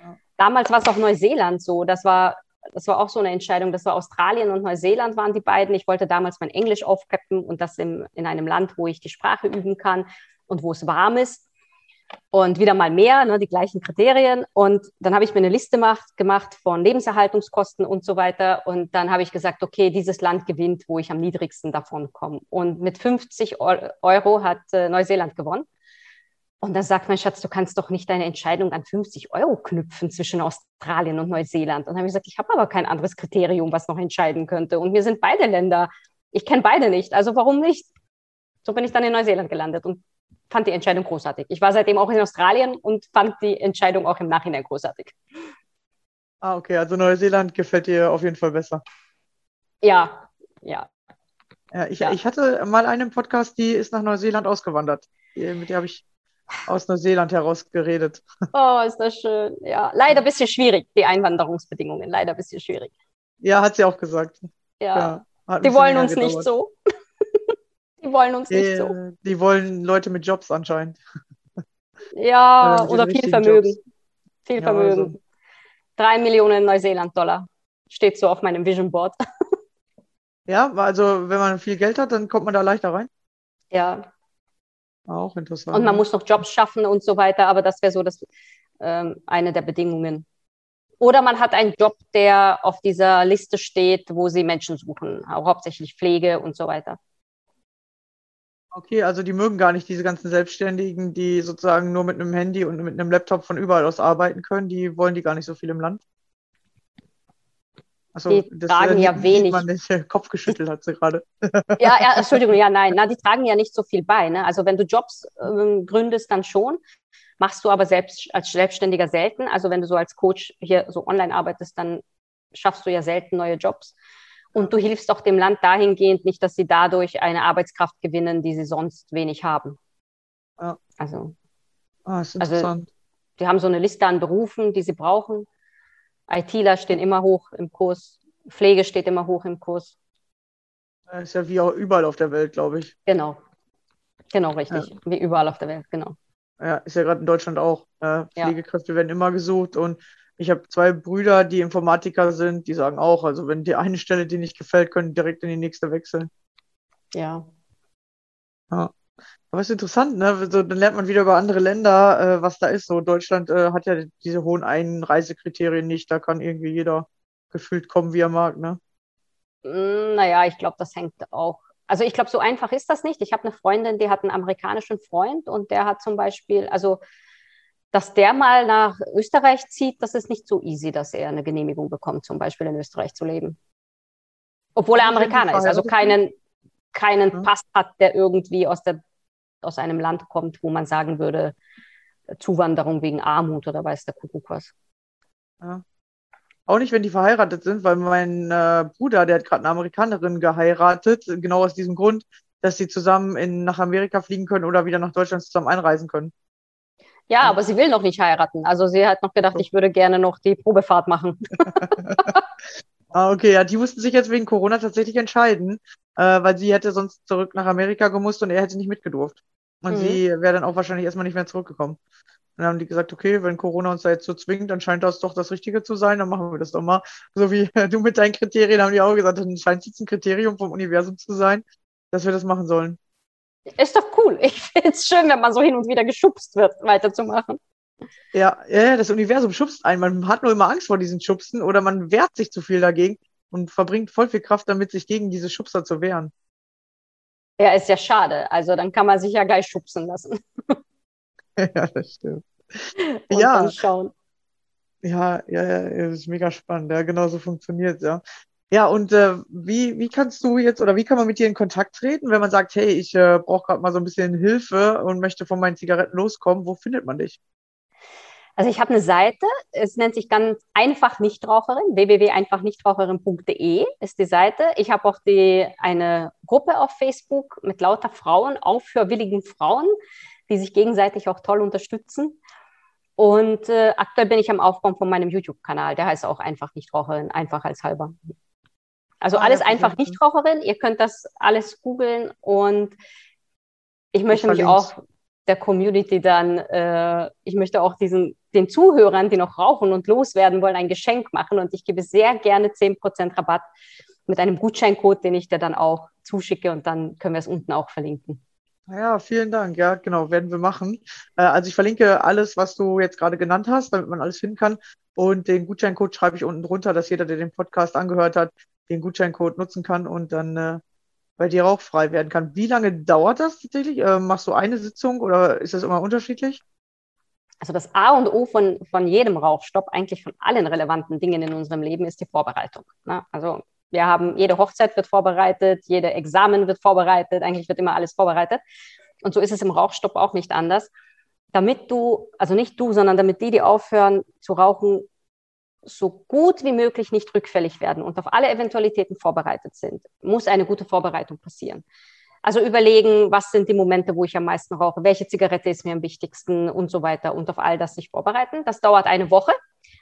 Ja. Damals war es auch Neuseeland so. Das war, das war auch so eine Entscheidung. Das war Australien und Neuseeland waren die beiden. Ich wollte damals mein Englisch aufpeppen und das im, in einem Land, wo ich die Sprache üben kann und wo es warm ist. Und wieder mal mehr, ne, die gleichen Kriterien. Und dann habe ich mir eine Liste macht, gemacht von Lebenserhaltungskosten und so weiter. Und dann habe ich gesagt, okay, dieses Land gewinnt, wo ich am niedrigsten davon komme. Und mit 50 Euro hat äh, Neuseeland gewonnen. Und dann sagt mein Schatz, du kannst doch nicht deine Entscheidung an 50 Euro knüpfen zwischen Australien und Neuseeland. Und dann habe ich gesagt, ich habe aber kein anderes Kriterium, was noch entscheiden könnte. Und mir sind beide Länder, ich kenne beide nicht, also warum nicht? So bin ich dann in Neuseeland gelandet und fand die Entscheidung großartig. Ich war seitdem auch in Australien und fand die Entscheidung auch im Nachhinein großartig. Ah, okay, also Neuseeland gefällt dir auf jeden Fall besser. Ja, ja. Ja, ich, Ja. ich hatte mal eine im Podcast, die ist nach Neuseeland ausgewandert. Mit der habe ich aus Neuseeland heraus geredet. Oh, ist das schön. Ja, leider ein bisschen schwierig, die Einwanderungsbedingungen. Leider ein bisschen schwierig. Ja, hat sie auch gesagt. Ja, Ja, die wollen uns nicht gedauert. so. Die wollen uns nicht so. Äh, Die wollen Leute mit Jobs anscheinend. Ja, Oder oder viel Vermögen. Jobs. Viel Ja, Vermögen. also. Drei Millionen Neuseeland-Dollar. Steht so auf meinem Vision Board. Ja, also wenn man viel Geld hat, dann kommt man da leichter rein. ja. Auch interessant. Und man muss noch Jobs schaffen und so weiter, aber das wäre so das, ähm, eine der Bedingungen. Oder man hat einen Job, der auf dieser Liste steht, wo sie Menschen suchen, auch hauptsächlich Pflege und so weiter. Okay, also die mögen gar nicht diese ganzen Selbstständigen, die sozusagen nur mit einem Handy und mit einem Laptop von überall aus arbeiten können. Die wollen die gar nicht so viel im Land. Also, Die tragen ja sieht wenig. Man nicht, äh, Kopf geschüttelt hat sie gerade. Ja, ja, Entschuldigung, ja, nein, na, die tragen ja nicht so viel bei. Ne? Also wenn du Jobs ähm, gründest, dann schon. Machst du aber selbst als Selbstständiger selten. Also wenn du so als Coach hier so online arbeitest, dann schaffst du ja selten neue Jobs. Und du hilfst auch dem Land dahingehend nicht, dass sie dadurch eine Arbeitskraft gewinnen, die sie sonst wenig haben. Ja. Also Ah, ist Also- interessant. die haben so eine Liste an Berufen, die sie brauchen. ITler stehen immer hoch im Kurs. Pflege steht immer hoch im Kurs. Ja, Ist ja wie auch überall auf der Welt, glaube ich. Genau. Genau, richtig. Wie überall auf der Welt, genau. Ja, ist ja gerade in Deutschland auch. Äh, Pflegekräfte werden immer gesucht und ich habe zwei Brüder, die Informatiker sind, die sagen auch, also wenn die eine Stelle dir nicht gefällt, können direkt in die nächste wechseln. Ja. Aber ist interessant, ne? So, dann lernt man wieder über andere Länder, äh, was da ist. So, Deutschland äh, hat ja diese hohen Einreisekriterien nicht. Da kann irgendwie jeder gefühlt kommen, wie er mag, ne? Mm, Naja, ich glaube, das hängt auch. Also ich glaube, so einfach ist das nicht. Ich habe eine Freundin, die hat einen amerikanischen Freund und der hat zum Beispiel, also dass der mal nach Österreich zieht, das ist nicht so easy, dass er eine Genehmigung bekommt, zum Beispiel in Österreich zu leben. Obwohl er Amerikaner ist, also keinen, keinen Ja. Pass hat, der irgendwie aus, der, aus einem Land kommt, wo man sagen würde, Zuwanderung wegen Armut oder weiß der Kuckuck was. Auch nicht, wenn die verheiratet sind, weil mein äh, Bruder, der hat gerade eine Amerikanerin geheiratet, genau aus diesem Grund, dass sie zusammen in, nach Amerika fliegen können oder wieder nach Deutschland zusammen einreisen können. Ja, aber sie will noch nicht heiraten. Also sie hat noch gedacht, So. ich würde gerne noch die Probefahrt machen. Ah, okay, ja, die mussten sich jetzt wegen Corona tatsächlich entscheiden, äh, weil sie hätte sonst zurück nach Amerika gemusst und er hätte nicht mitgedurft. Und Mhm. sie wäre dann auch wahrscheinlich erstmal nicht mehr zurückgekommen. Dann haben die gesagt, okay, wenn Corona uns da jetzt so zwingt, dann scheint das doch das Richtige zu sein, dann machen wir das doch mal. So wie du mit deinen Kriterien haben die auch gesagt, dann scheint es jetzt ein Kriterium vom Universum zu sein, dass wir das machen sollen. Ist doch cool. Ich finde es schön, wenn man so hin und wieder geschubst wird, weiterzumachen. Ja, ja, das Universum schubst einen. Man hat nur immer Angst vor diesen Schubsen oder man wehrt sich zu viel dagegen und verbringt voll viel Kraft damit, sich gegen diese Schubser zu wehren. Ja, ist ja schade. Also dann kann man sich ja gleich schubsen lassen ja, das stimmt. und Ja. dann schauen. Ja, ja, ja, das ist mega spannend. Ja, genau so funktioniert ja. Ja, und äh, wie, wie kannst du jetzt oder wie kann man mit dir in Kontakt treten, wenn man sagt, hey, ich äh, brauche gerade mal so ein bisschen Hilfe und möchte von meinen Zigaretten loskommen? Wo findet man dich? Also ich habe eine Seite, es nennt sich ganz einfach Nichtraucherin, www.einfachnichtraucherin.de ist die Seite. Ich habe auch die, eine Gruppe auf Facebook mit lauter Frauen, aufhörwilligen Frauen, die sich gegenseitig auch toll unterstützen. Und äh, aktuell bin ich am Aufbau von meinem YouTube-Kanal, der heißt auch einfach Nichtraucherin, einfach als halber. Also Ah, alles einfach. Nichtraucherin, ihr könnt das alles googeln und ich möchte mich verlink's. auch der Community dann, äh, ich möchte auch diesen, den Zuhörern, die noch rauchen und loswerden wollen, ein Geschenk machen und ich gebe sehr gerne 10% Rabatt mit einem Gutscheincode, den ich dir dann auch zuschicke und dann können wir es unten auch verlinken. Ja, vielen Dank. Ja, genau, werden wir machen. Äh, also ich verlinke alles, was du jetzt gerade genannt hast, damit man alles finden kann. Und den Gutscheincode schreibe ich unten drunter, dass jeder, der den Podcast angehört hat, den Gutscheincode nutzen kann und dann äh, bei dir rauchfrei werden kann. Wie lange dauert das tatsächlich? Äh, machst du eine Sitzung oder ist das immer unterschiedlich? Also das A und O von, von jedem Rauchstopp, eigentlich von allen relevanten Dingen in unserem Leben, ist die Vorbereitung. Ne? Also wir haben, jede Hochzeit wird vorbereitet, jede Examen wird vorbereitet, eigentlich wird immer alles vorbereitet. Und so ist es im Rauchstopp auch nicht anders. Damit du, also nicht du, sondern damit die, die aufhören zu rauchen, so gut wie möglich nicht rückfällig werden und auf alle Eventualitäten vorbereitet sind, muss eine gute Vorbereitung passieren. Also überlegen, was sind die Momente, wo ich am meisten rauche, welche Zigarette ist mir am wichtigsten und so weiter und auf all das sich vorbereiten. Das dauert eine Woche.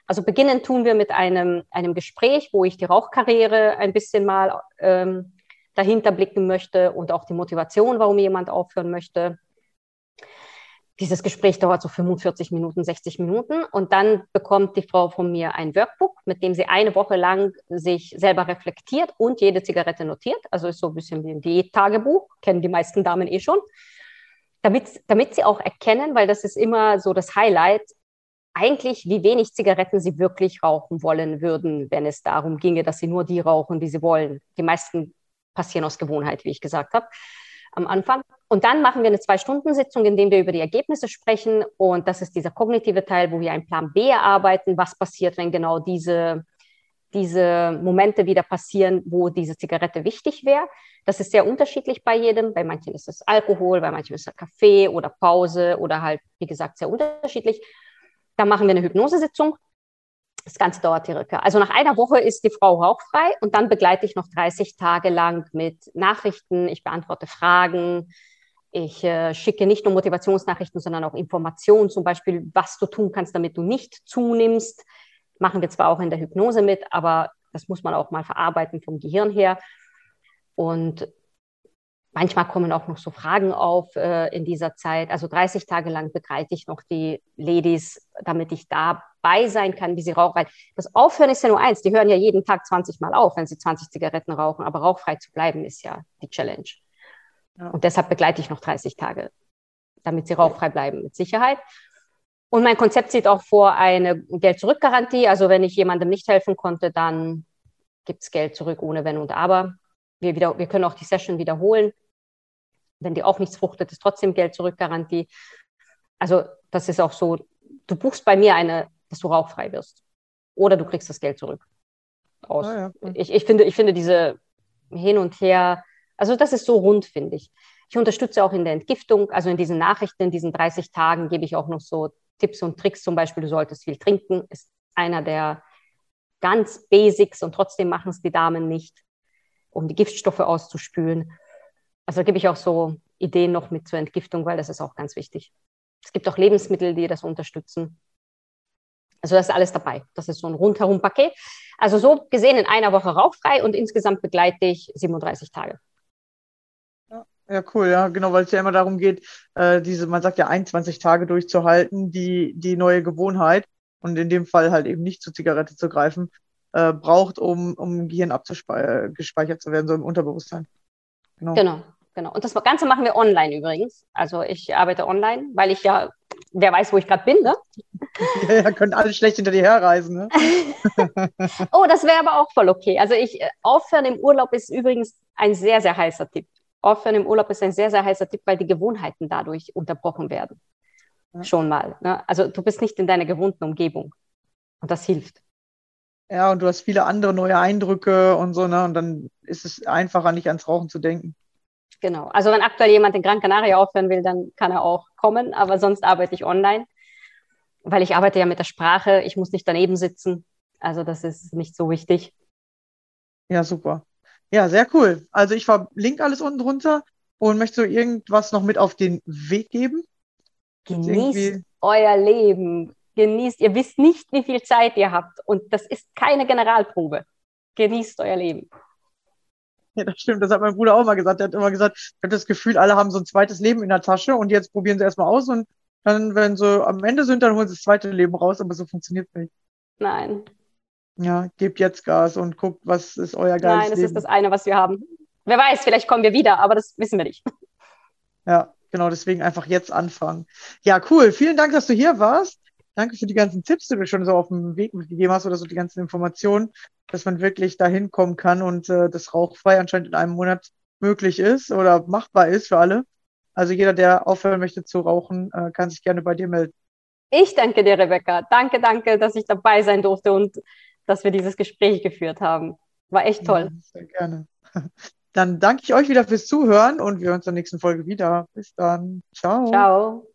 Also beginnen tun wir mit einem, einem Gespräch, wo ich die Rauchkarriere ein bisschen mal ähm, dahinter blicken möchte und auch die Motivation, warum jemand aufhören möchte. Dieses Gespräch dauert so 45 Minuten, 60 Minuten und dann bekommt die Frau von mir ein Workbook, mit dem sie eine Woche lang sich selber reflektiert und jede Zigarette notiert. Also ist so ein bisschen wie ein Diät-Tagebuch, kennen die meisten Damen eh schon. Damit, damit sie auch erkennen, weil das ist immer so das Highlight, eigentlich, wie wenig Zigaretten sie wirklich rauchen wollen würden, wenn es darum ginge, dass sie nur die rauchen, die sie wollen. Die meisten passieren aus Gewohnheit, wie ich gesagt habe am Anfang. und dann machen wir eine Zwei-Stunden-Sitzung, in der wir über die Ergebnisse sprechen. Und das ist dieser kognitive Teil, wo wir einen Plan B erarbeiten. Was passiert, wenn genau diese, diese Momente wieder passieren, wo diese Zigarette wichtig wäre? Das ist sehr unterschiedlich bei jedem. Bei manchen ist es Alkohol, bei manchen ist es Kaffee oder Pause oder halt, wie gesagt, sehr unterschiedlich. Dann machen wir eine Hypnosesitzung. Das Ganze dauert circa. Also nach einer Woche ist die Frau rauchfrei und dann begleite ich noch 30 Tage lang mit Nachrichten. Ich beantworte Fragen, ich äh, schicke nicht nur Motivationsnachrichten, sondern auch Informationen, zum Beispiel, was du tun kannst, damit du nicht zunimmst. Machen wir zwar auch in der Hypnose mit, aber das muss man auch mal verarbeiten vom Gehirn her. Und manchmal kommen auch noch so Fragen auf äh, in dieser Zeit. Also 30 Tage lang begleite ich noch die Ladies, damit ich dabei sein kann, wie sie rauchen. Das Aufhören ist ja nur eins. Die hören ja jeden Tag 20 Mal auf, wenn sie 20 Zigaretten rauchen. Aber rauchfrei zu bleiben ist ja die Challenge. Und deshalb begleite ich noch 30 Tage, damit sie rauchfrei bleiben, mit Sicherheit. Und mein Konzept sieht auch vor eine Geld-Zurück-Garantie. Also wenn ich jemandem nicht helfen konnte, dann gibt es Geld zurück ohne Wenn und Aber. Wir, wieder, wir können auch die Session wiederholen. Wenn die auch nichts fruchtet, ist trotzdem Geld-Zurück-Garantie. Also das ist auch so, du buchst bei mir eine, dass du rauchfrei wirst. Oder du kriegst das Geld zurück. Aus. Ah, ja. ich, ich, finde, ich finde diese Hin und Her, also das ist so rund, finde ich. Ich unterstütze auch in der Entgiftung, also in diesen Nachrichten, in diesen 30 Tagen gebe ich auch noch so Tipps und Tricks, zum Beispiel, du solltest viel trinken, ist einer der ganz Basics und trotzdem machen es die Damen nicht, um die Giftstoffe auszuspülen. Also da gebe ich auch so Ideen noch mit zur Entgiftung, weil das ist auch ganz wichtig. Es gibt auch Lebensmittel, die das unterstützen. Also das ist alles dabei. Das ist so ein rundherum Paket. Also so gesehen in einer Woche rauchfrei und insgesamt begleite ich 37 Tage. Ja, cool, ja, genau, weil es ja immer darum geht, äh, diese, man sagt ja 21 Tage durchzuhalten, die, die neue Gewohnheit und in dem Fall halt eben nicht zur Zigarette zu greifen, äh, braucht, um, um im Gehirn abgespeichert zu werden, so im Unterbewusstsein. Genau. genau, genau. Und das Ganze machen wir online übrigens. Also ich arbeite online, weil ich ja, wer weiß, wo ich gerade bin, ne? Ja, ja, können alle schlecht hinter dir herreisen, ne? oh, das wäre aber auch voll okay. Also ich, äh, aufhören im Urlaub ist übrigens ein sehr, sehr heißer Tipp. Aufhören im Urlaub ist ein sehr, sehr heißer Tipp, weil die Gewohnheiten dadurch unterbrochen werden. Ja. Schon mal. Ne? Also du bist nicht in deiner gewohnten Umgebung. Und das hilft. Ja, und du hast viele andere neue Eindrücke und so, ne? Und dann ist es einfacher, nicht ans Rauchen zu denken. Genau. Also wenn aktuell jemand in Gran Canaria aufhören will, dann kann er auch kommen, aber sonst arbeite ich online, weil ich arbeite ja mit der Sprache, ich muss nicht daneben sitzen. Also das ist nicht so wichtig. Ja, super. Ja, sehr cool. Also ich verlinke alles unten drunter und möchte irgendwas noch mit auf den Weg geben. Genießt euer Leben. Genießt. Ihr wisst nicht, wie viel Zeit ihr habt. Und das ist keine Generalprobe. Genießt euer Leben. Ja, das stimmt. Das hat mein Bruder auch mal gesagt. Er hat immer gesagt, ich habe das Gefühl, alle haben so ein zweites Leben in der Tasche und jetzt probieren sie erstmal aus und dann, wenn sie am Ende sind, dann holen sie das zweite Leben raus, aber so funktioniert es nicht. Nein, ja, gebt jetzt Gas und guckt, was ist euer geiles Nein, das Leben. ist das eine, was wir haben. Wer weiß, vielleicht kommen wir wieder, aber das wissen wir nicht. Ja, genau, deswegen einfach jetzt anfangen. Ja, cool. Vielen Dank, dass du hier warst. Danke für die ganzen Tipps, die du schon so auf dem Weg mitgegeben hast oder so die ganzen Informationen, dass man wirklich dahin kommen kann und äh, das rauchfrei anscheinend in einem Monat möglich ist oder machbar ist für alle. Also jeder, der aufhören möchte zu rauchen, äh, kann sich gerne bei dir melden. Ich danke dir, Rebecca. Danke, danke, dass ich dabei sein durfte und dass wir dieses Gespräch geführt haben. War echt toll. Ja, sehr gerne. Dann danke ich euch wieder fürs Zuhören und wir hören uns in der nächsten Folge wieder. Bis dann. Ciao. Ciao.